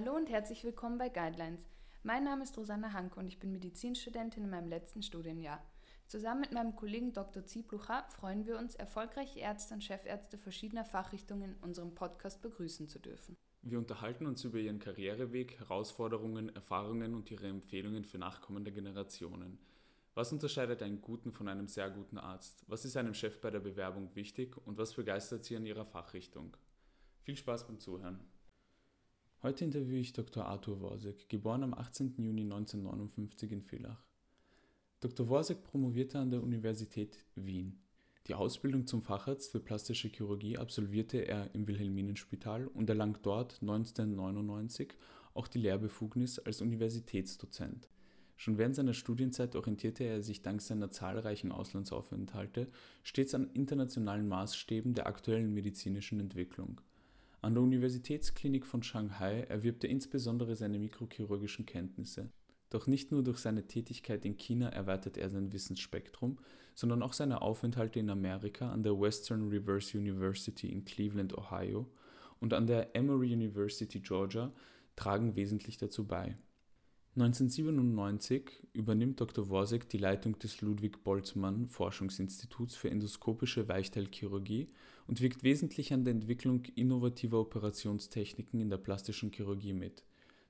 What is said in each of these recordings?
Hallo und herzlich willkommen bei Guidelines. Mein Name ist Rosanna Hanke und ich bin Medizinstudentin in meinem letzten Studienjahr. Zusammen mit meinem Kollegen Dr. Zieblucher freuen wir uns, erfolgreiche Ärzte und Chefärzte verschiedener Fachrichtungen in unserem Podcast begrüßen zu dürfen. Wir unterhalten uns über ihren Karriereweg, Herausforderungen, Erfahrungen und ihre Empfehlungen für nachkommende Generationen. Was unterscheidet einen guten von einem sehr guten Arzt? Was ist einem Chef bei der Bewerbung wichtig und was begeistert Sie an Ihrer Fachrichtung? Viel Spaß beim Zuhören. Heute interviewe ich Dr. Arthur Worsek, geboren am 18. Juni 1959 in Villach. Dr. Worsek promovierte an der Universität Wien. Die Ausbildung zum Facharzt für plastische Chirurgie absolvierte er im Wilhelminenspital und erlangt dort 1999 auch die Lehrbefugnis als Universitätsdozent. Schon während seiner Studienzeit orientierte er sich dank seiner zahlreichen Auslandsaufenthalte stets an internationalen Maßstäben der aktuellen medizinischen Entwicklung. An der Universitätsklinik von Shanghai erwirbt er insbesondere seine mikrochirurgischen Kenntnisse. Doch nicht nur durch seine Tätigkeit in China erweitert er sein Wissensspektrum, sondern auch seine Aufenthalte in Amerika an der Western Reverse University in Cleveland, Ohio und an der Emory University, Georgia tragen wesentlich dazu bei. 1997 übernimmt Dr. Worsek die Leitung des Ludwig Boltzmann Forschungsinstituts für endoskopische Weichteilchirurgie und wirkt wesentlich an der Entwicklung innovativer Operationstechniken in der plastischen Chirurgie mit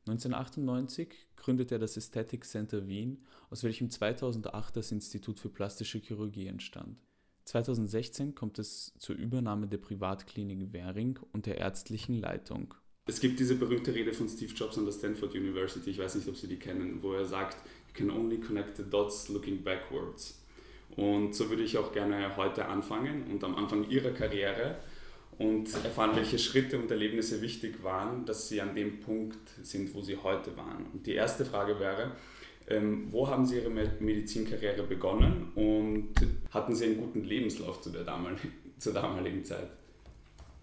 1998 gründet er das Aesthetic Center Wien, aus welchem 2008 das Institut für plastische Chirurgie entstand. 2016 kommt es zur Übernahme der Privatklinik Währing und der ärztlichen Leitung. Es gibt diese berühmte Rede von Steve Jobs an der Stanford University, ich weiß nicht, ob Sie die kennen, wo er sagt, you can only connect the dots looking backwards. Und so würde ich auch gerne heute anfangen und am Anfang Ihrer Karriere und erfahren, welche Schritte und Erlebnisse wichtig waren, dass sie an dem Punkt sind, wo sie heute waren. Und die erste Frage wäre, ähm, wo haben Sie Ihre Medizinkarriere begonnen und hatten Sie einen guten Lebenslauf zu der damaligen, zur damaligen Zeit?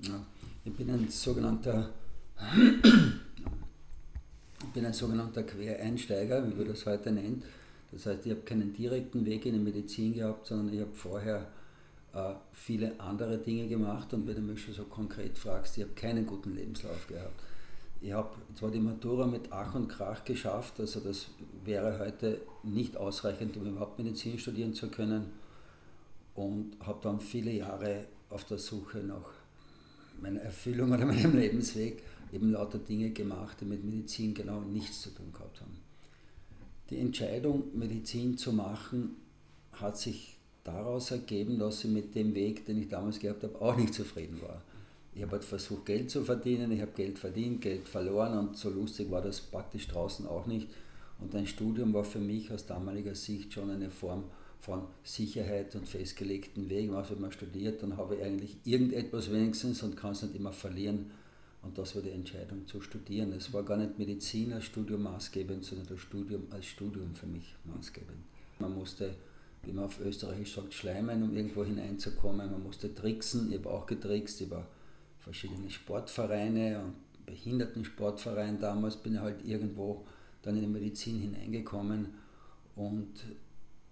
Ja, ich bin ein sogenannter ich bin ein sogenannter Quereinsteiger, wie wir das heute nennen. Das heißt, ich habe keinen direkten Weg in die Medizin gehabt, sondern ich habe vorher äh, viele andere Dinge gemacht und wenn du mich schon so konkret fragst, ich habe keinen guten Lebenslauf gehabt. Ich habe zwar die Matura mit Ach und Krach geschafft, also das wäre heute nicht ausreichend, um überhaupt Medizin studieren zu können und habe dann viele Jahre auf der Suche nach meiner Erfüllung oder meinem Lebensweg eben lauter Dinge gemacht, die mit Medizin genau nichts zu tun gehabt haben. Die Entscheidung, Medizin zu machen, hat sich daraus ergeben, dass ich mit dem Weg, den ich damals gehabt habe, auch nicht zufrieden war. Ich habe halt versucht, Geld zu verdienen, ich habe Geld verdient, Geld verloren und so lustig war das praktisch draußen auch nicht. Und ein Studium war für mich aus damaliger Sicht schon eine Form von Sicherheit und festgelegten Wegen. Also wenn man studiert, dann habe ich eigentlich irgendetwas wenigstens und kann es nicht immer verlieren. Und das war die Entscheidung zu studieren. Es war gar nicht Medizin als Studium maßgebend, sondern das Studium als Studium für mich maßgebend. Man musste wie man auf Österreichisch sagt, schleimen, um irgendwo hineinzukommen. Man musste tricksen, ich habe auch getrickst über verschiedene Sportvereine und Behindertensportverein damals bin ich halt irgendwo dann in die Medizin hineingekommen und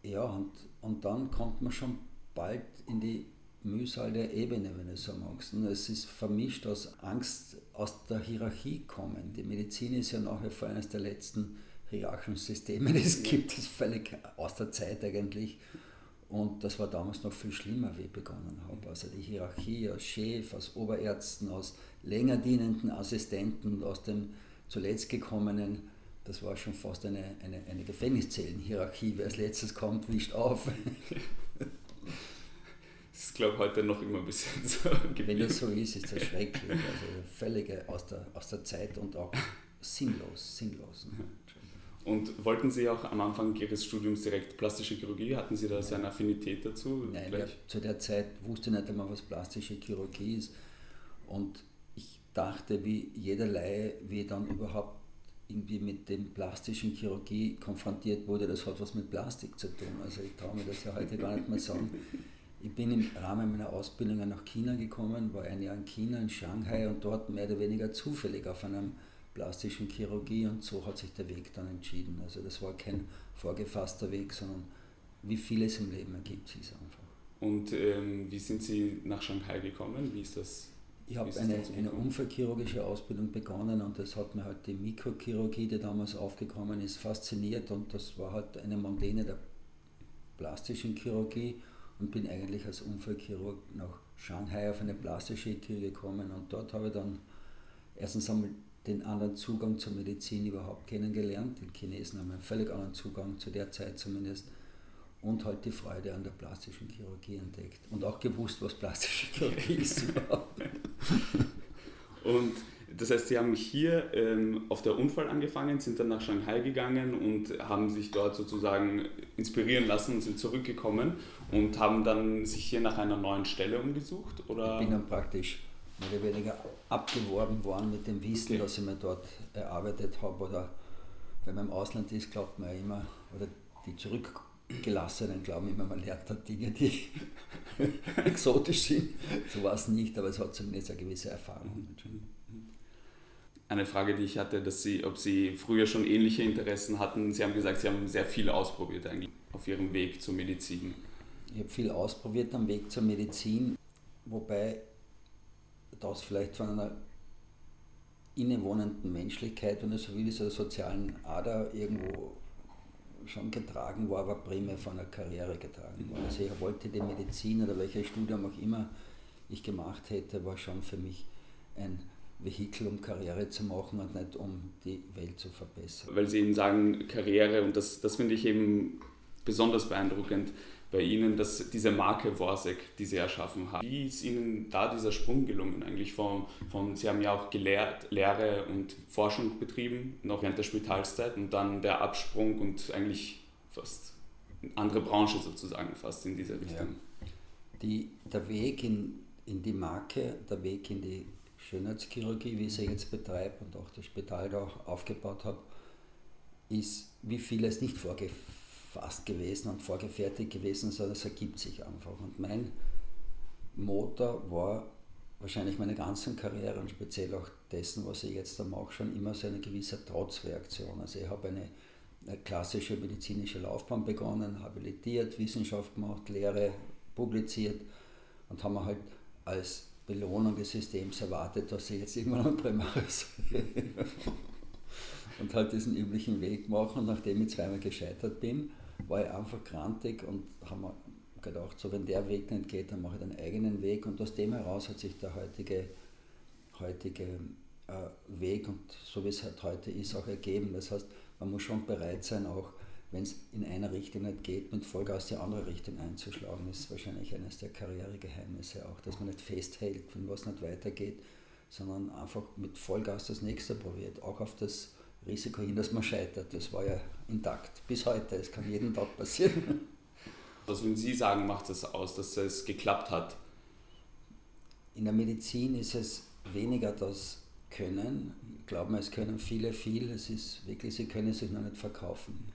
ja, und, und dann kommt man schon bald in die Mühsal der Ebene, wenn du so magst. Es ist vermischt aus Angst aus der Hierarchie kommen. Die Medizin ist ja nach wie vor eines der letzten hierarchischen Systeme, die es gibt, das ist völlig aus der Zeit eigentlich. Und das war damals noch viel schlimmer, wie ich begonnen habe. Also die Hierarchie aus Chef, aus Oberärzten, aus länger dienenden Assistenten, aus dem zuletzt gekommenen, das war schon fast eine, eine, eine Gefängniszellenhierarchie. Wer als letztes kommt, wischt auf. Das ist, glaube ich, heute noch immer ein bisschen so. Wenn das so ist, ist das schrecklich. Also völlig aus der, aus der Zeit und auch sinnlos. sinnlos. Ne? Und wollten Sie auch am Anfang Ihres Studiums direkt plastische Chirurgie? Hatten Sie da so eine Affinität dazu? Nein, ja, zu der Zeit wusste ich nicht einmal, was plastische Chirurgie ist. Und ich dachte, wie jeder Laie, wie dann überhaupt irgendwie mit dem plastischen Chirurgie konfrontiert wurde, das hat was mit Plastik zu tun. Also ich traue mir das ja heute gar nicht mehr sagen. Ich bin im Rahmen meiner Ausbildung nach China gekommen, war ein Jahr in China, in Shanghai und dort mehr oder weniger zufällig auf einem plastischen Chirurgie und so hat sich der Weg dann entschieden. Also das war kein vorgefasster Weg, sondern wie vieles im Leben ergibt sich einfach. Und ähm, wie sind Sie nach Shanghai gekommen? Wie ist das? Ich habe eine, eine unfallchirurgische Ausbildung begonnen und das hat mir halt die Mikrochirurgie, die damals aufgekommen ist, fasziniert und das war halt eine Mondäne der plastischen Chirurgie und bin eigentlich als Unfallchirurg nach Shanghai auf eine plastische Chirurgie gekommen und dort habe ich dann erstens einmal den anderen Zugang zur Medizin überhaupt kennengelernt. Die Chinesen haben einen völlig anderen Zugang zu der Zeit zumindest und halt die Freude an der plastischen Chirurgie entdeckt und auch gewusst, was plastische Chirurgie ist überhaupt. Und das heißt, Sie haben hier ähm, auf der Unfall angefangen, sind dann nach Shanghai gegangen und haben sich dort sozusagen inspirieren lassen und sind zurückgekommen und haben dann sich hier nach einer neuen Stelle umgesucht? Oder? Ich bin dann praktisch mehr oder weniger abgeworben worden mit dem Wissen, okay. das ich mir dort erarbeitet habe. Oder wenn man im Ausland ist, glaubt man ja immer, oder die Zurückgelassenen glauben immer, man lernt da Dinge, die exotisch sind. So war es nicht, aber es hat zumindest eine gewisse Erfahrung. Eine Frage, die ich hatte, dass Sie, ob Sie früher schon ähnliche Interessen hatten. Sie haben gesagt, Sie haben sehr viel ausprobiert eigentlich auf Ihrem Weg zur Medizin. Ich habe viel ausprobiert am Weg zur Medizin, wobei das vielleicht von einer innewohnenden Menschlichkeit, es so will, dieser sozialen Ader irgendwo schon getragen war, aber primär von einer Karriere getragen war. Also ich wollte die Medizin oder welches Studium auch immer ich gemacht hätte, war schon für mich ein Vehikel, um Karriere zu machen und nicht um die Welt zu verbessern. Weil Sie eben sagen, Karriere, und das, das finde ich eben besonders beeindruckend, bei Ihnen, dass diese Marke Worsek, die Sie erschaffen haben. Wie ist Ihnen da dieser Sprung gelungen eigentlich? Vom, vom, Sie haben ja auch gelehrt, Lehre und Forschung betrieben, noch während der Spitalszeit und dann der Absprung und eigentlich fast eine andere Branche sozusagen fast in diese Richtung. Ja. Die, der Weg in, in die Marke, der Weg in die Schönheitschirurgie, wie ich sie jetzt betreibe und auch das Spital da aufgebaut habe, ist wie vieles nicht vorgefallen fast gewesen und vorgefertigt gewesen, sondern es ergibt sich einfach. Und mein Motor war wahrscheinlich meine ganze Karriere und speziell auch dessen, was ich jetzt da mache, schon immer so eine gewisse Trotzreaktion. Also ich habe eine, klassische medizinische Laufbahn begonnen, habilitiert, Wissenschaft gemacht, Lehre publiziert und haben halt als Belohnung des Systems erwartet, dass ich jetzt irgendwann ein Primaris und halt diesen üblichen Weg mache. Und nachdem ich zweimal gescheitert bin, war ich einfach grantig und haben wir gedacht, so wenn der Weg nicht geht, dann mache ich den eigenen Weg. Und aus dem heraus hat sich der heutige, heutige äh, Weg und so wie es halt heute ist, auch ergeben. Das heißt, man muss schon bereit sein, auch wenn es in einer Richtung nicht geht, mit Vollgas die andere Richtung einzuschlagen. Ist wahrscheinlich eines der Karrieregeheimnisse auch, dass man nicht festhält, wenn was nicht weitergeht, sondern einfach mit Vollgas das nächste probiert, auch auf das Risiko hin, dass man scheitert. Das war ja intakt bis heute. Es kann jeden Tag passieren. Was würden Sie sagen, macht es das aus, dass es geklappt hat? In der Medizin ist es weniger das Können. Ich glaube, es können viele viel. Es ist wirklich, sie können sich noch nicht verkaufen.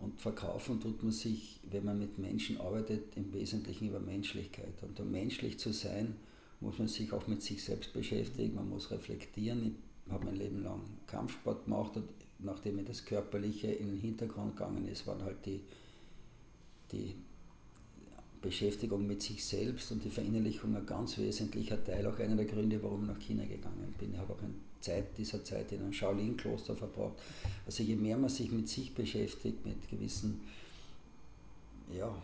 Und verkaufen tut man sich, wenn man mit Menschen arbeitet, im Wesentlichen über Menschlichkeit. Und um menschlich zu sein, muss man sich auch mit sich selbst beschäftigen, man muss reflektieren habe mein Leben lang Kampfsport gemacht und nachdem mir das Körperliche in den Hintergrund gegangen ist, waren halt die, die Beschäftigung mit sich selbst und die Verinnerlichung ein ganz wesentlicher Teil, auch einer der Gründe, warum ich nach China gegangen bin. Ich habe auch eine Zeit dieser Zeit in einem Shaolin-Kloster verbracht. Also je mehr man sich mit sich beschäftigt, mit gewissen ja,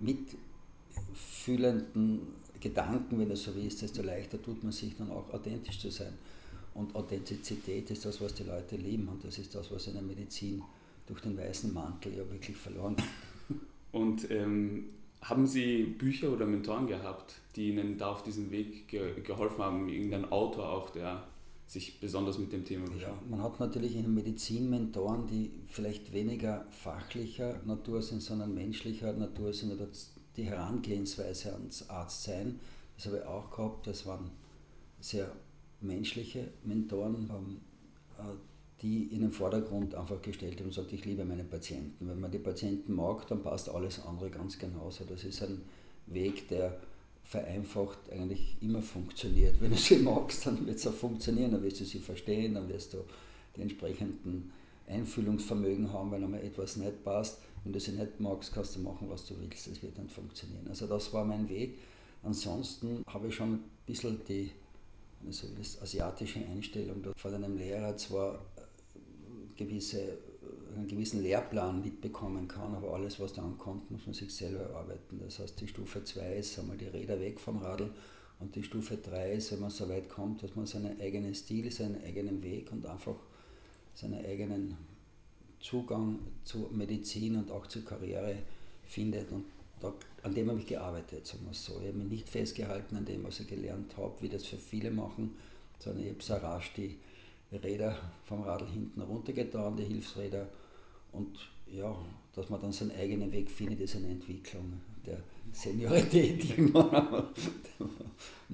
mitfühlenden Gedanken, wenn es so ist, desto leichter tut man sich dann auch authentisch zu sein. Und Authentizität ist das, was die Leute lieben und das ist das, was in der Medizin durch den weißen Mantel ja wirklich verloren geht. Und ähm, haben Sie Bücher oder Mentoren gehabt, die Ihnen da auf diesem Weg ge geholfen haben? Irgendein Autor auch, der sich besonders mit dem Thema beschäftigt? Ja, man hat natürlich in der Medizin Mentoren, die vielleicht weniger fachlicher Natur sind, sondern menschlicher Natur sind oder die Herangehensweise ans Arztsein. Das habe ich auch gehabt. Das waren sehr menschliche Mentoren äh, die in den Vordergrund einfach gestellt haben und gesagt, ich liebe meine Patienten. Wenn man die Patienten mag, dann passt alles andere ganz genauso. Das ist ein Weg, der vereinfacht eigentlich immer funktioniert. Wenn du sie magst, dann wird es auch funktionieren, dann wirst du sie verstehen, dann wirst du die entsprechenden Einfühlungsvermögen haben, wenn einmal etwas nicht passt. Wenn du sie nicht magst, kannst du machen, was du willst. Das wird dann funktionieren. Also das war mein Weg. Ansonsten habe ich schon ein bisschen die also asiatische Einstellung, von einem Lehrer zwar gewisse, einen gewissen Lehrplan mitbekommen kann, aber alles, was dann kommt, muss man sich selber erarbeiten. Das heißt, die Stufe 2 ist einmal die Räder weg vom Radl und die Stufe 3 ist, wenn man so weit kommt, dass man seinen eigenen Stil, seinen eigenen Weg und einfach seinen eigenen Zugang zu Medizin und auch zur Karriere findet. Und da, an dem habe ich gearbeitet, sagen wir so. Ich habe mich nicht festgehalten an dem, was ich gelernt habe, wie das für viele machen, sondern ich habe so rasch die Räder vom Radl hinten runtergetan, die Hilfsräder. Und ja, dass man dann seinen eigenen Weg findet, ist eine Entwicklung der Seniorität. und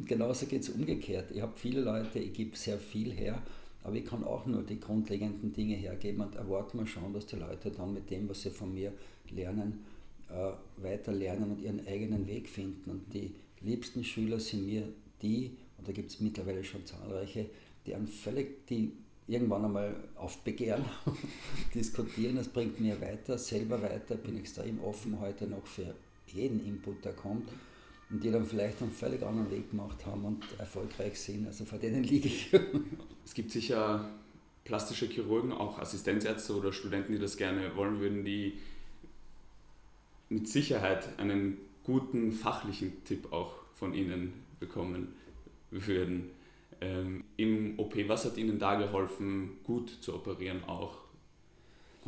genauso geht es umgekehrt. Ich habe viele Leute, ich gebe sehr viel her, aber ich kann auch nur die grundlegenden Dinge hergeben und erwarte mir schon, dass die Leute dann mit dem, was sie von mir lernen, äh, weiter lernen und ihren eigenen Weg finden. Und die liebsten Schüler sind mir die, und da gibt es mittlerweile schon zahlreiche, die einen völlig, die irgendwann einmal aufbegehren, diskutieren, das bringt mir weiter, selber weiter, bin extrem offen heute noch für jeden Input, der kommt und die dann vielleicht einen völlig anderen Weg gemacht haben und erfolgreich sind. Also vor denen liege ich. es gibt sicher plastische Chirurgen, auch Assistenzärzte oder Studenten, die das gerne wollen würden, die mit Sicherheit einen guten fachlichen Tipp auch von Ihnen bekommen würden. Ähm, Im OP, was hat Ihnen da geholfen, gut zu operieren auch?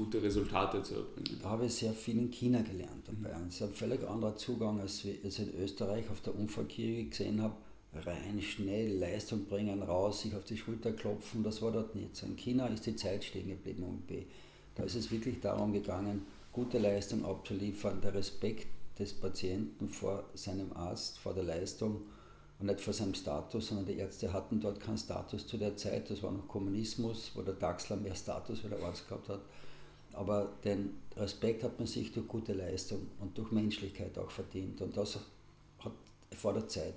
gute Resultate zu erbringen. Da habe ich sehr viel in China gelernt dabei. Es ist ein völlig anderer Zugang, als ich in Österreich auf der Unfallchirurgie gesehen habe. Rein, schnell, Leistung bringen, raus, sich auf die Schulter klopfen, das war dort nicht so. In China ist die Zeit stehen geblieben um B. Da ist es wirklich darum gegangen, gute Leistung abzuliefern, der Respekt des Patienten vor seinem Arzt, vor der Leistung und nicht vor seinem Status, sondern die Ärzte hatten dort keinen Status zu der Zeit. Das war noch Kommunismus, wo der Daxler mehr Status wie der Arzt gehabt hat. Aber den Respekt hat man sich durch gute Leistung und durch Menschlichkeit auch verdient. Und das hat vor der Zeit.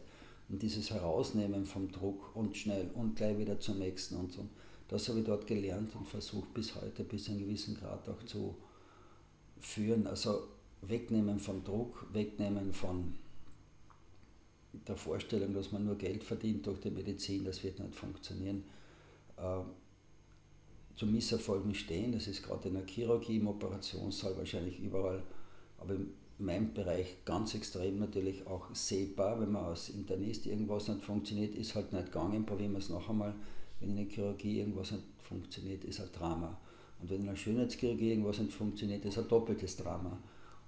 Und dieses Herausnehmen vom Druck und schnell und gleich wieder zum nächsten und so, das habe ich dort gelernt und versucht bis heute bis zu einem gewissen Grad auch zu führen. Also wegnehmen vom Druck, wegnehmen von der Vorstellung, dass man nur Geld verdient durch die Medizin, das wird nicht funktionieren. Äh, zu Misserfolgen stehen. Das ist gerade in der Chirurgie, im Operationssaal wahrscheinlich überall, aber in meinem Bereich ganz extrem natürlich auch sehbar. Wenn man als Internist irgendwas nicht funktioniert, ist halt nicht gegangen, probieren wir es noch einmal. Wenn in der Chirurgie irgendwas nicht funktioniert, ist ein Drama. Und wenn in der Schönheitschirurgie irgendwas nicht funktioniert, ist ein doppeltes Drama.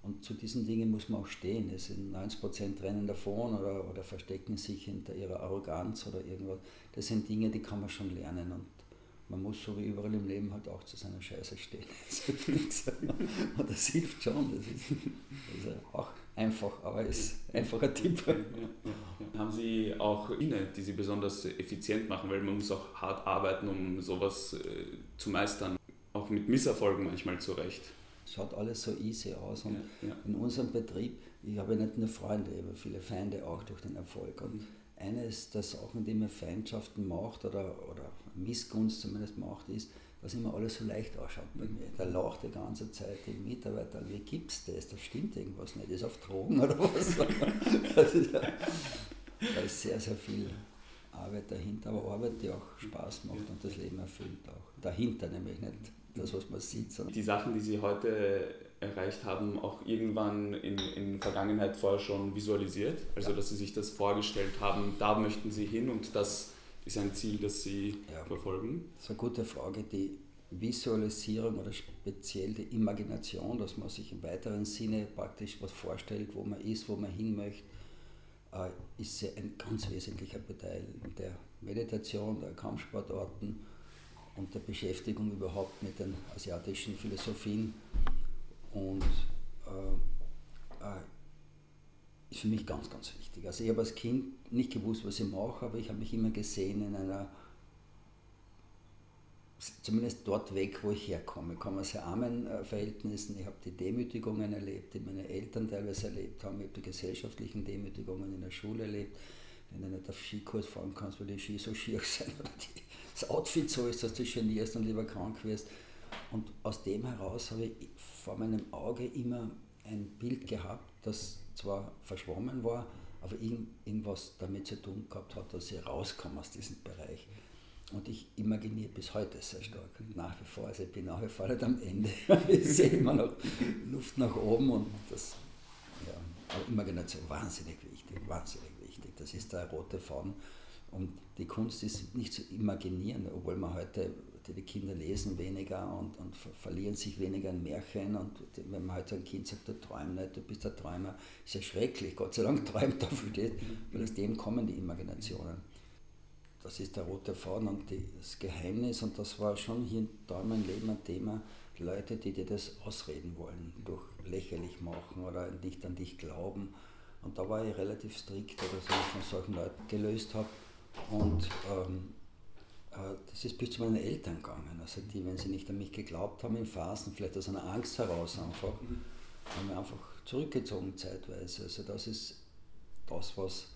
Und zu diesen Dingen muss man auch stehen. Es sind 90% rennen davon oder, oder verstecken sich hinter ihrer Arroganz oder irgendwas. Das sind Dinge, die kann man schon lernen. Und man muss so wie überall im Leben halt auch zu seiner Scheiße stehen. Das hilft schon. Das ist, das ist auch einfach, aber ist einfach ein Tipp. Ja, ja. Haben Sie auch Dinge, die Sie besonders effizient machen, weil man muss auch hart arbeiten, um sowas äh, zu meistern, auch mit Misserfolgen manchmal zurecht. Es schaut alles so easy aus und ja, in unserem Betrieb, ich habe nicht nur Freunde, ich habe viele Feinde auch durch den Erfolg. Und mhm. eines der Sachen, die mir Feindschaften macht oder, oder Missgunst zumindest macht, ist, dass immer alles so leicht ausschaut bei mir. Der lacht die ganze Zeit, die Mitarbeiter, wie gibt's das? Da stimmt irgendwas nicht. Ist auf Drogen oder was? das ist ja, da ist sehr, sehr viel Arbeit dahinter, aber Arbeit, die auch Spaß macht und das Leben erfüllt auch. Dahinter nämlich nicht das, was man sieht. Sondern die Sachen, die Sie heute erreicht haben, auch irgendwann in, in Vergangenheit vorher schon visualisiert? Also, ja. dass Sie sich das vorgestellt haben, da möchten Sie hin und das ist ein Ziel, das Sie ja, verfolgen? Das ist eine gute Frage. Die Visualisierung oder speziell die Imagination, dass man sich im weiteren Sinne praktisch was vorstellt, wo man ist, wo man hin möchte, äh, ist ein ganz wesentlicher Teil der Meditation, der Kampfsportarten und der Beschäftigung überhaupt mit den asiatischen Philosophien. Und äh, äh ist für mich ganz, ganz wichtig. Also ich habe als Kind nicht gewusst, was ich mache, aber ich habe mich immer gesehen in einer, zumindest dort weg, wo ich herkomme. Ich komme aus sehr armen Verhältnissen, ich habe die Demütigungen erlebt, die meine Eltern teilweise erlebt haben, ich habe die gesellschaftlichen Demütigungen in der Schule erlebt. Wenn du nicht auf Skikurs fahren kannst, weil die Ski so schier sind oder die, das Outfit so ist, dass du genierst und lieber krank wirst. Und aus dem heraus habe ich vor meinem Auge immer ein Bild gehabt, das zwar verschwommen war, aber irgendwas damit zu tun gehabt hat, dass ich rauskomme aus diesem Bereich. Und ich imaginiere bis heute sehr stark, nach wie vor. Also ich bin nach wie vor nicht am Ende. ich sehe immer noch Luft nach oben und das, ja, aber Imagination wahnsinnig wichtig, wahnsinnig wichtig. Das ist der rote Faden. Und die Kunst ist nicht zu imaginieren, obwohl man heute, die Kinder lesen weniger und, und verlieren sich weniger in Märchen. Und wenn man heute ein Kind sagt, du träumst nicht, du bist der Träumer, ist ja schrecklich. Gott sei Dank träumt er viel, weil aus dem kommen die Imaginationen. Das ist der rote Faden und das Geheimnis, und das war schon hier in meinem Leben ein Thema, Leute, die dir das ausreden wollen, durch lächerlich machen oder nicht an dich glauben. Und da war ich relativ strikt, dass ich von solchen Leuten gelöst habe. Und ähm, äh, das ist bis zu meinen Eltern gegangen. Also die, wenn sie nicht an mich geglaubt haben, in Phasen, vielleicht aus einer Angst heraus einfach, haben wir einfach zurückgezogen zeitweise. Also das ist das, was,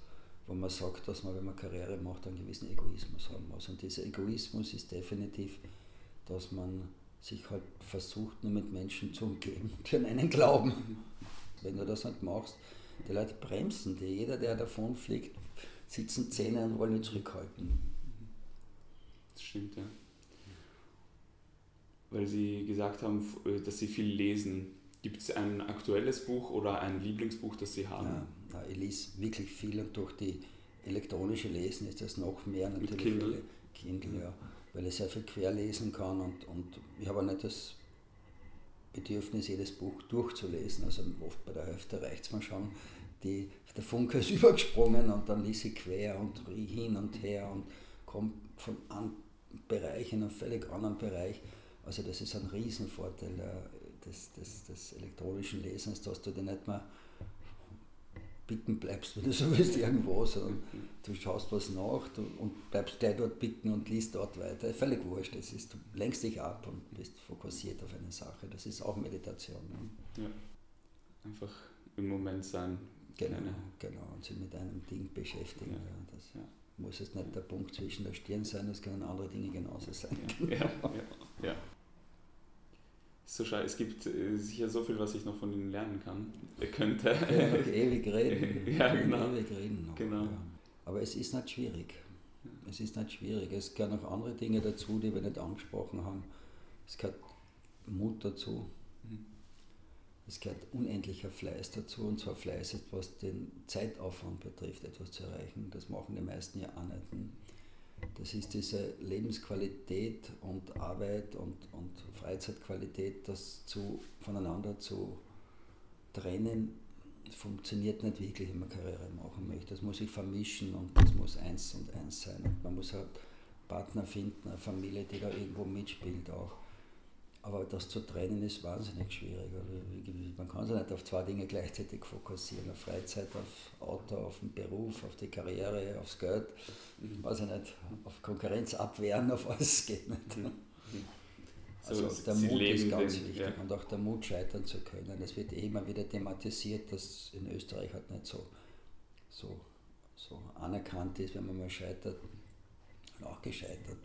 wo man sagt, dass man, wenn man Karriere macht, einen gewissen Egoismus haben muss. Und dieser Egoismus ist definitiv, dass man sich halt versucht, nur mit Menschen zu umgeben, die an einen glauben. Wenn du das nicht machst, die Leute bremsen die. Jeder, der davon fliegt, sitzen Zähne und wollen ihn zurückhalten. Das stimmt, ja. Weil Sie gesagt haben, äh, dass Sie viel lesen. Gibt es ein aktuelles Buch oder ein Lieblingsbuch, das Sie haben? Ja, ich lese wirklich viel und durch die elektronische Lesen ist das noch mehr natürlich. Mit Kindle? Kindle, ja. Weil ich sehr viel querlesen kann und, und ich habe auch nicht das Bedürfnis, jedes Buch durchzulesen. Also oft bei der Hälfte reicht es mir schon die, der Funke ist übergesprungen und dann ließ ich quer und hin und her und kommt von einem Bereich in einen völlig anderen Bereich. Also das ist ein Riesenvorteil äh, des, des, des elektronischen Lesens, dass du dir nicht mehr bitten bleibst, wenn du so willst, irgendwo, sondern du schaust was nach du, und bleibst gleich dort bitten und liest dort weiter. Völlig wurscht, das ist, du lenkst dich ab und bist fokussiert auf eine Sache. Das ist auch Meditation. Ne? Ja, einfach im Moment sein, Genau, genau, und sich mit einem Ding beschäftigen. Ja. Ja, das ja. muss jetzt nicht der Punkt zwischen der Stirn sein, das können andere Dinge genauso sein. Ja, ja. So schade, es gibt äh, sicher so viel, was ich noch von Ihnen lernen kann, könnte. Ja, ewig reden. ja, genau. Ewig reden noch. Genau. Aber es ist nicht schwierig. Es ist nicht schwierig. Es gehören noch andere Dinge dazu, die wir nicht angesprochen haben. Es gehört Mut dazu. Es gehört unendlicher Fleiß dazu und zwar Fleiß, was den Zeitaufwand betrifft, etwas zu erreichen. Das machen die meisten ja auch nicht. Das ist diese Lebensqualität und Arbeit und, und Freizeitqualität, das zu, voneinander zu trennen, funktioniert nicht wirklich, wenn man Karriere machen möchte. Das muss sich vermischen und das muss eins und eins sein. Und man muss halt Partner finden, eine Familie, die da irgendwo mitspielt auch. Aber das zu trennen ist wahnsinnig schwierig. Man kann sich nicht auf zwei Dinge gleichzeitig fokussieren. Auf Freizeit, auf Auto, auf den Beruf, auf die Karriere, aufs Geld. Weiß ich nicht, auf Konkurrenz abwehren, auf alles geht nicht. Mhm. Also der Sie Mut ist ganz den, wichtig ja. und auch der Mut scheitern zu können. Es wird eh immer wieder thematisiert, dass in Österreich halt nicht so, so, so anerkannt ist, wenn man mal scheitert. Und auch gescheitert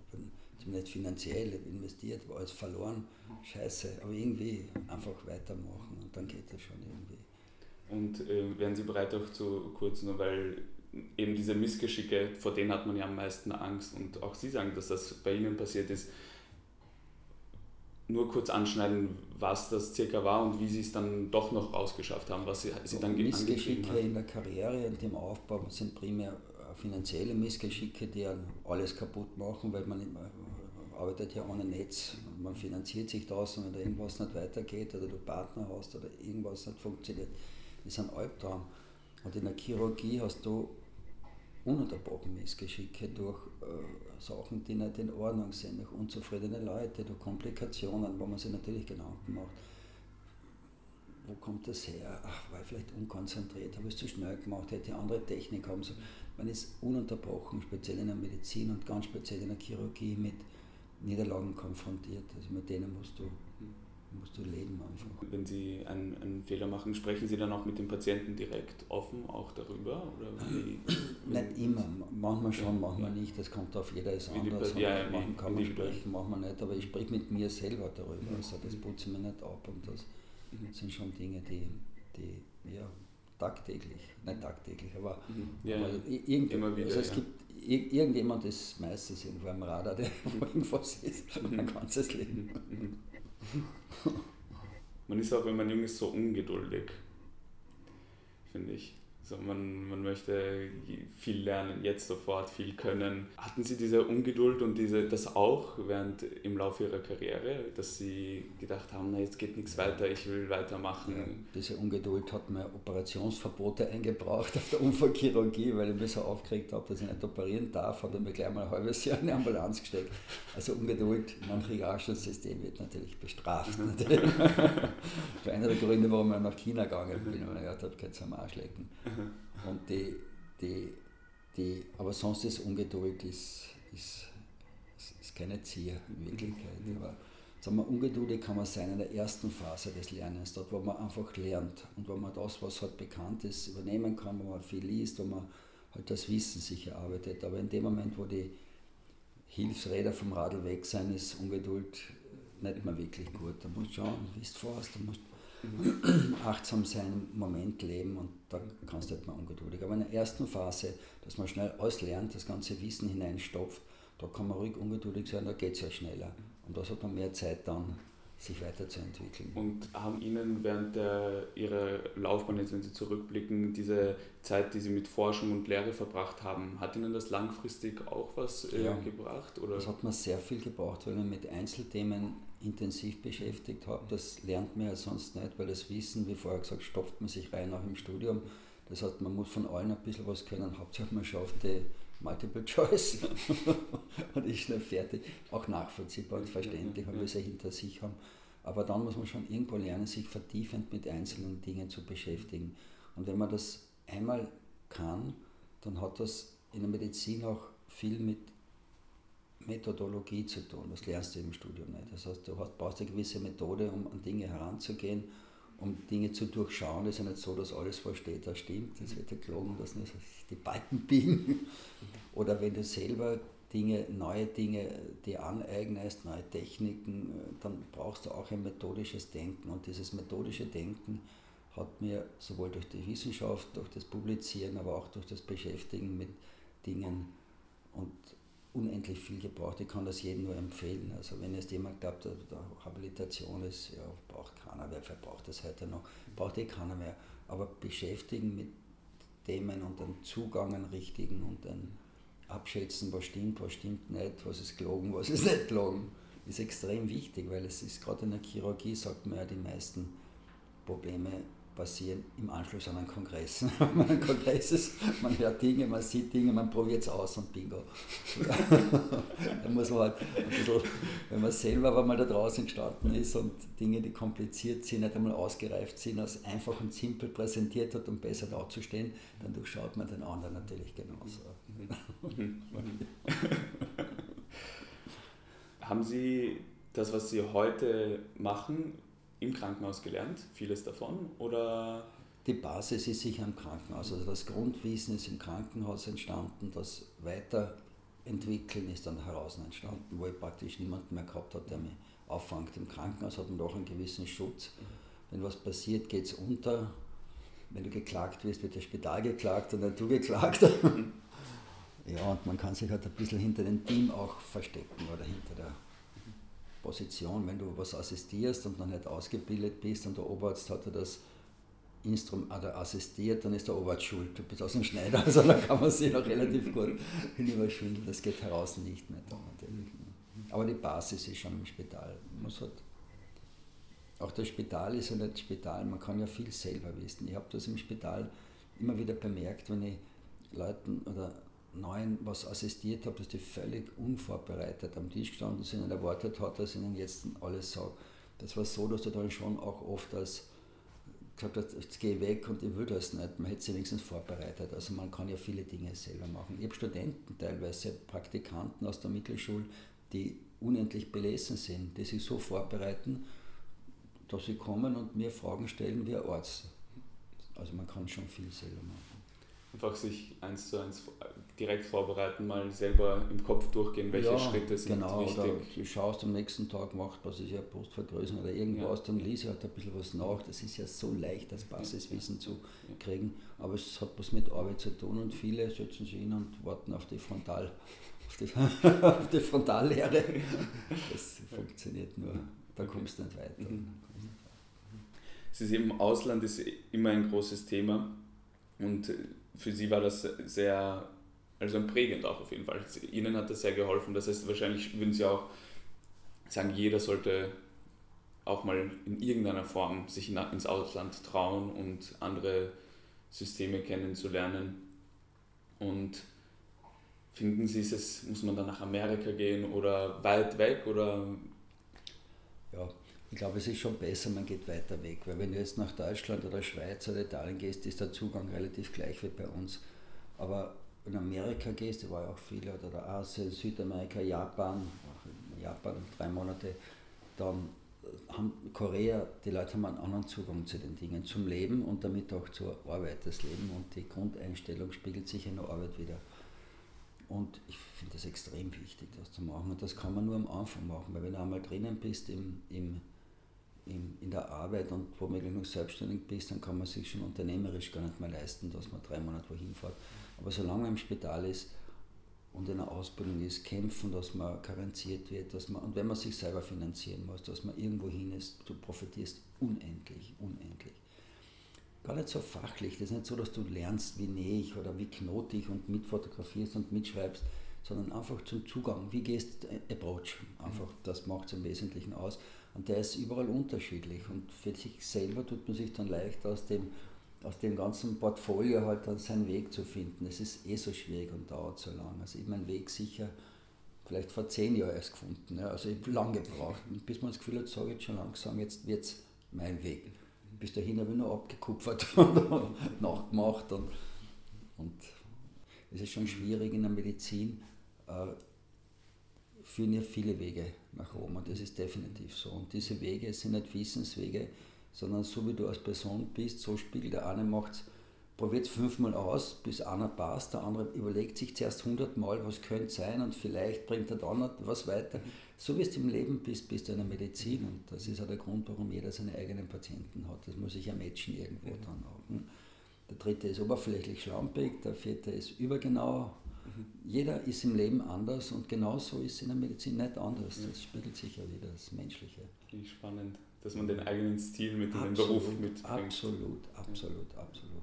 nicht finanziell investiert, war alles verloren, scheiße, aber irgendwie einfach weitermachen und dann geht das schon irgendwie. Und äh, wären Sie bereit auch zu kurz, nur weil eben diese Missgeschicke, vor denen hat man ja am meisten Angst und auch Sie sagen, dass das bei Ihnen passiert ist, nur kurz anschneiden, was das circa war und wie Sie es dann doch noch rausgeschafft haben, was Sie, Sie dann Missgeschicke in der Karriere und im Aufbau sind primär finanzielle Missgeschicke, die alles kaputt machen, weil man arbeitet ja ohne Netz. Man finanziert sich das und wenn da irgendwas nicht weitergeht oder du Partner hast oder irgendwas nicht funktioniert, ist ein Albtraum. Und in der Chirurgie hast du ununterbrochen Missgeschicke durch äh, Sachen, die nicht in Ordnung sind, durch unzufriedene Leute, durch Komplikationen, wo man sich natürlich Gedanken macht. Wo kommt das her? Ach, war ich vielleicht unkonzentriert, habe ich es zu schnell gemacht, hätte andere Technik haben sollen. Man ist ununterbrochen, speziell in der Medizin und ganz speziell in der Chirurgie, mit Niederlagen konfrontiert. Also mit denen musst du, musst du leben einfach. Wenn Sie einen, einen Fehler machen, sprechen Sie dann auch mit dem Patienten direkt offen auch darüber? Oder wie, nicht immer, manchmal schon, manchmal ja. nicht. Das kommt auf jeder ist anders. Ja, manchmal kann man sprechen, manchmal nicht. Aber ich spreche mit mir selber darüber. Also das putze ich mir nicht ab und das mhm. sind schon Dinge, die, die ja, tagtäglich, nicht tagtäglich, aber, Mhm. Ja, aber irgend, Immer wieder, also es ja. gibt ir- irgendjemand ist meistens irgendwo am Radar, der irgendwas ist, mein ganzes Leben. Man ist auch, wenn man jung ist, so ungeduldig, finde ich. So, man, man möchte viel lernen, jetzt sofort viel können. Hatten Sie diese Ungeduld und diese, das auch während im Laufe Ihrer Karriere, dass Sie gedacht haben, na jetzt geht nichts weiter, ich will weitermachen? Diese Ungeduld hat mir Operationsverbote eingebraucht auf der Unfallchirurgie, weil ich mich so aufgeregt habe, dass ich nicht operieren darf, hat er mir gleich mal ein halbes Jahr in die Ambulanz gesteckt. Also Ungeduld in einem Triagensystem wird natürlich bestraft. Natürlich. Das war einer der Gründe, warum ich nach China gegangen bin, weil ich gedacht habe, ich am Arsch lecken. Und die, die, die, aber sonst ist Ungeduld ist, ist, ist, keine Zier in Wirklichkeit. Aber sagen wir, ungeduldig kann man sein in der ersten Phase des Lernens, dort wo man einfach lernt und wo man das, was halt bekannt ist, übernehmen kann, wo man viel liest, wo man halt das Wissen sich erarbeitet. Aber in dem Moment, wo die Hilfsräder vom Radl weg sein, ist Ungeduld nicht mehr wirklich gut. Da musst du schauen, wie du fährst, da musst achtsam sein, im Moment leben und da kannst du halt mal ungeduldig. Aber in der ersten Phase, dass man schnell auslernt, das ganze Wissen hineinstopft, da kann man ruhig ungeduldig sein, da geht es ja schneller. Und das hat man mehr Zeit dann, sich weiterzuentwickeln. Und haben Ihnen während der, Ihrer Laufbahn, jetzt wenn Sie zurückblicken, diese Zeit, die Sie mit Forschung und Lehre verbracht haben, hat Ihnen das langfristig auch was äh, Ja. gebracht? Oder? Das hat man sehr viel gebraucht, weil man mit Einzelthemen intensiv beschäftigt hat. Das lernt man ja sonst nicht, weil das Wissen, wie vorher gesagt, stopft man sich rein auch im Studium. Das heißt, man muss von allen ein bisschen was können. Hauptsache man schafft die Multiple Choice und ist schnell fertig. Auch nachvollziehbar und verständlich, weil wir es ja hinter sich haben. Aber dann muss man schon irgendwo lernen, sich vertiefend mit einzelnen Dingen zu beschäftigen. Und wenn man das einmal kann, dann hat das in der Medizin auch viel mit Methodologie zu tun. Das lernst du im Studium nicht. Das heißt, du hast, brauchst eine gewisse Methode, um an Dinge heranzugehen, um Dinge zu durchschauen. Es ist ja nicht so, dass alles, was steht, da stimmt. Es wird ja gelogen, dass nur die Balken biegen. Oder wenn du selber Dinge, neue Dinge dir aneignest, neue Techniken, dann brauchst du auch ein methodisches Denken. Und dieses methodische Denken hat mir sowohl durch die Wissenschaft, durch das Publizieren, aber auch durch das Beschäftigen mit Dingen und unendlich viel gebraucht. Ich kann das jedem nur empfehlen. Also wenn jetzt jemand glaubt, dass da Habilitation ist, ja, braucht keiner, wer verbraucht das heute noch? Braucht eh keiner mehr. Aber beschäftigen mit Themen und den Zugangen richtigen und dann abschätzen, was stimmt, was stimmt nicht, was ist gelogen, was ist nicht gelogen, ist extrem wichtig, weil es ist gerade in der Chirurgie, sagt man ja, die meisten Probleme passieren im Anschluss an einen Kongress. Wenn man ein Kongress ist, man hört Dinge, man sieht Dinge, man probiert es aus und bingo. da muss man halt ein bisschen, wenn man selber wenn man da draußen gestanden ist und Dinge, die kompliziert sind, nicht einmal ausgereift sind, als einfach und simpel präsentiert hat, um besser dazustehen, dann durchschaut man den anderen natürlich genauso. Haben Sie das, was Sie heute machen, im Krankenhaus gelernt? Vieles davon? Oder Die Basis ist sicher im Krankenhaus. Also das Grundwissen ist im Krankenhaus entstanden, das Weiterentwickeln ist dann heraus entstanden, wo ich praktisch niemanden mehr gehabt habe, der mich auffängt. Im Krankenhaus hat man doch einen gewissen Schutz. Wenn was passiert, geht es unter. Wenn du geklagt wirst, wird das Spital geklagt und nicht du geklagt. ja, und man kann sich halt ein bisschen hinter dem Team auch verstecken oder hinter der Position, wenn du was assistierst und noch nicht ausgebildet bist und der Oberarzt hat das Instrument oder assistiert, dann ist der Oberarzt schuld. Du bist aus dem Schneider, also da kann man sich noch relativ gut hinüberschwindeln. Das geht heraus nicht mehr. Aber die Basis ist schon im Spital. Muss halt auch das Spital ist ja nicht Spital, man kann ja viel selber wissen. Ich habe das im Spital immer wieder bemerkt, wenn ich Leuten oder Neuen was assistiert habe, dass die völlig unvorbereitet am Tisch gestanden sind und erwartet hat, dass ich ihnen jetzt alles sage. Das war so, dass du dann schon auch oft als gesagt hast, jetzt geh weg und ich will das nicht. Man hätte sich wenigstens vorbereitet. Also man kann ja viele Dinge selber machen. Ich habe Studenten, teilweise Praktikanten aus der Mittelschule, die unendlich belesen sind, die sich so vorbereiten, dass sie kommen und mir Fragen stellen wie ein Arzt. Also man kann schon viel selber machen. einfach sich eins zu eins direkt vorbereiten, mal selber im Kopf durchgehen, welche ja, Schritte sind genau, wichtig. Du schaust am nächsten Tag, macht was ist ja Brustvergrößerung oder irgendwas, ja. dann lese ich halt ein bisschen was nach. Das ist ja so leicht, das Basiswissen zu kriegen, aber es hat was mit Arbeit zu tun und viele setzen sich hin und warten auf die Frontal, auf die, auf die Frontallehre. Das funktioniert nur, da kommst du nicht weiter. Mhm. Es ist eben Ausland ist immer ein großes Thema und für Sie war das sehr also prägend auch auf jeden Fall. Ihnen hat das sehr geholfen. Das heißt, wahrscheinlich würden Sie auch sagen, jeder sollte auch mal in irgendeiner Form sich ins Ausland trauen und andere Systeme kennenzulernen. Und finden Sie es, muss man dann nach Amerika gehen oder weit weg oder? Ja, ich glaube, es ist schon besser, man geht weiter weg, weil wenn du jetzt nach Deutschland oder Schweiz oder Italien gehst, ist der Zugang relativ gleich wie bei uns. Aber in Amerika gehst, da war ja auch viele, oder Asien, Südamerika, Japan, Japan drei Monate, dann haben Korea, die Leute haben einen anderen Zugang zu den Dingen, zum Leben und damit auch zur Arbeit, das Leben und die Grundeinstellung spiegelt sich in der Arbeit wieder. Und ich finde das extrem wichtig, das zu machen. Und das kann man nur am Anfang machen, weil wenn du einmal drinnen bist im, im, im, in der Arbeit und womöglich noch selbstständig bist, dann kann man sich schon unternehmerisch gar nicht mehr leisten, dass man drei Monate wohin fährt. Aber solange man im Spital ist und in der Ausbildung ist, kämpfen, dass man karenziert wird, dass man, und wenn man sich selber finanzieren muss, dass man irgendwo hin ist, du profitierst unendlich, unendlich. Gar nicht so fachlich, das ist nicht so, dass du lernst, wie nähe ich oder wie knote ich und mitfotografierst und mitschreibst, sondern einfach zum Zugang. Wie gehst du Approach? Einfach, das macht es im Wesentlichen aus. Und der ist überall unterschiedlich. Und für sich selber tut man sich dann leicht aus dem aus dem ganzen Portfolio halt dann seinen Weg zu finden. Es ist eh so schwierig und dauert so lang. Also ich meinen Weg sicher vielleicht vor zehn Jahren erst gefunden. Ja. Also ich habe lange gebraucht. bis man das Gefühl hat, sage ich jetzt schon langsam, jetzt wird es mein Weg. Bis dahin habe ich nur abgekupfert und nachgemacht. Und, und es ist schon schwierig in der Medizin, äh, führen ja viele Wege nach oben und das ist definitiv so. Und diese Wege sind nicht Wissenswege, sondern so wie du als Person bist, so spiegelt der eine macht probiert es fünfmal aus, bis einer passt, der andere überlegt sich zuerst hundertmal, was könnte sein und vielleicht bringt er dann was weiter. So wie du im Leben bist, bist du in der Medizin und das ist auch der Grund, warum jeder seine eigenen Patienten hat. Das muss sich ja matchen irgendwo mhm. dann auch. Ne? Der dritte ist oberflächlich schlampig, der vierte ist übergenau. Mhm. Jeder ist im Leben anders und genauso ist es in der Medizin nicht anders. Das spiegelt sich ja wieder das Menschliche. Spannend dass man den eigenen Stil mit absolut, in den Beruf mitbringt. Absolut, absolut, absolut.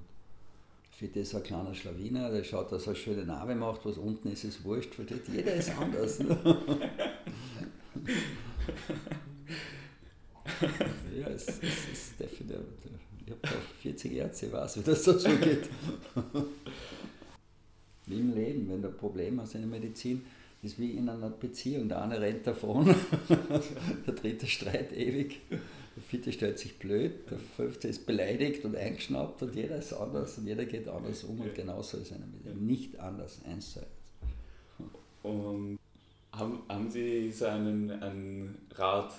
Für das ein kleiner Schlawiner, der schaut, dass er eine schöne Narbe macht, was unten ist, ist wurscht, für das jeder ist anders. Ne? ja, es, es ist definitiv. Ich habe auch 40 Ärzte, ich weiß, wie das dazu geht. wie im Leben, wenn du ein Problem hast in der Medizin, ist wie in einer Beziehung. Der eine rennt davon, der dritte streit ewig, der vierte stellt sich blöd, der fünfte ist beleidigt und eingeschnappt und jeder ist anders und jeder geht anders um und genauso ist eine Beziehung. Nicht anders, eins zu eins. Und haben, haben Sie so einen, einen Rat,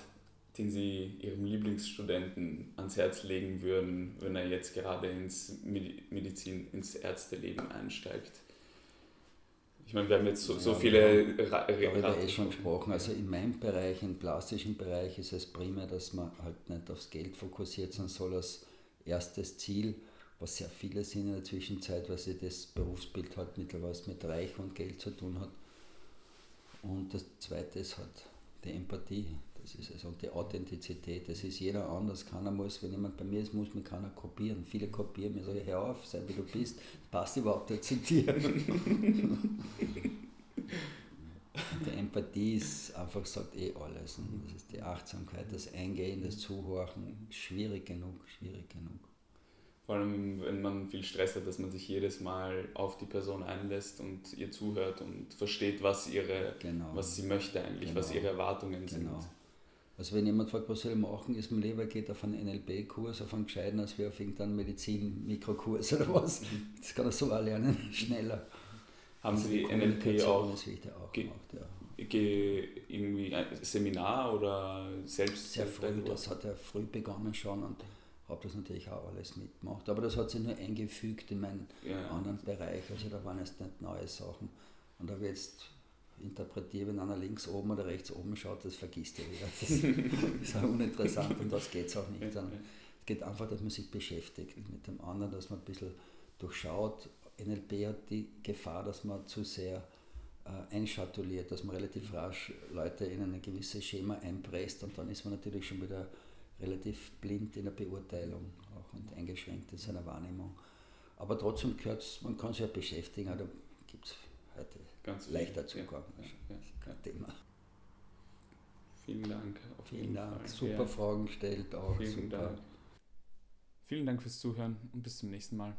den Sie Ihrem Lieblingsstudenten ans Herz legen würden, wenn er jetzt gerade ins Medizin, ins Ärzteleben einsteigt? Ich meine, wir haben jetzt so, so ja, viele Ra Darüber eh schon gesprochen. Also in meinem Bereich, im plastischen Bereich, ist es primär, dass man halt nicht aufs Geld fokussiert sein soll als erstes Ziel, was sehr viele sind in der Zwischenzeit, weil sich das Berufsbild halt mittlerweile mit Reich und Geld zu tun hat. Und das zweite ist halt die Empathie. Das ist. Und die Authentizität, das ist jeder anders. Keiner muss, wenn jemand bei mir ist, muss mich keiner kopieren. Viele kopieren mir, sage ich, hör auf, sei wie du bist, passt überhaupt nicht zu dir. die Empathie ist einfach, sagt eh alles. Und das ist die Achtsamkeit, das Eingehen, das Zuhorchen, schwierig genug, schwierig genug. Vor allem, wenn man viel Stress hat, dass man sich jedes Mal auf die Person einlässt und ihr zuhört und versteht, was, ihre, genau. was sie möchte eigentlich, genau. was ihre Erwartungen genau. sind. Also wenn jemand fragt, was soll ich machen, ist mein Lieber geht auf einen NLP-Kurs, auf einen gescheiten, als wir auf irgendeinen Medizin-Mikrokurs oder was. Das kann er so auch lernen, schneller. Haben also Sie NLP auch, auch ge gemacht, ja. irgendwie ein Seminar oder selbst? Sehr früh, das hat er früh begonnen schon und habe das natürlich auch alles mitgemacht. Aber das hat sich nur eingefügt in meinen ja. anderen Bereich. Also da waren jetzt nicht neue Sachen. Und da jetzt interpretiere, wenn einer links oben oder rechts oben schaut, das vergisst ihr wieder. Das ist auch uninteressant und das geht es auch nicht. Dann, es geht einfach, dass man sich beschäftigt mit dem anderen, dass man ein bisschen durchschaut. NLP hat die Gefahr, dass man zu sehr äh, einschatuliert, dass man relativ rasch Leute in ein gewisses Schema einpresst und dann ist man natürlich schon wieder relativ blind in der Beurteilung auch und eingeschränkt in seiner Wahrnehmung. Aber trotzdem gehört man kann sich ja beschäftigen, da gibt es heute Ganz leichter Zugang. Ja, ja, kein Thema. Vielen Dank. Vielen Dank. Fall. Super. Fragen gestellt auch. Vielen super. Dank. Vielen Dank fürs Zuhören und bis zum nächsten Mal.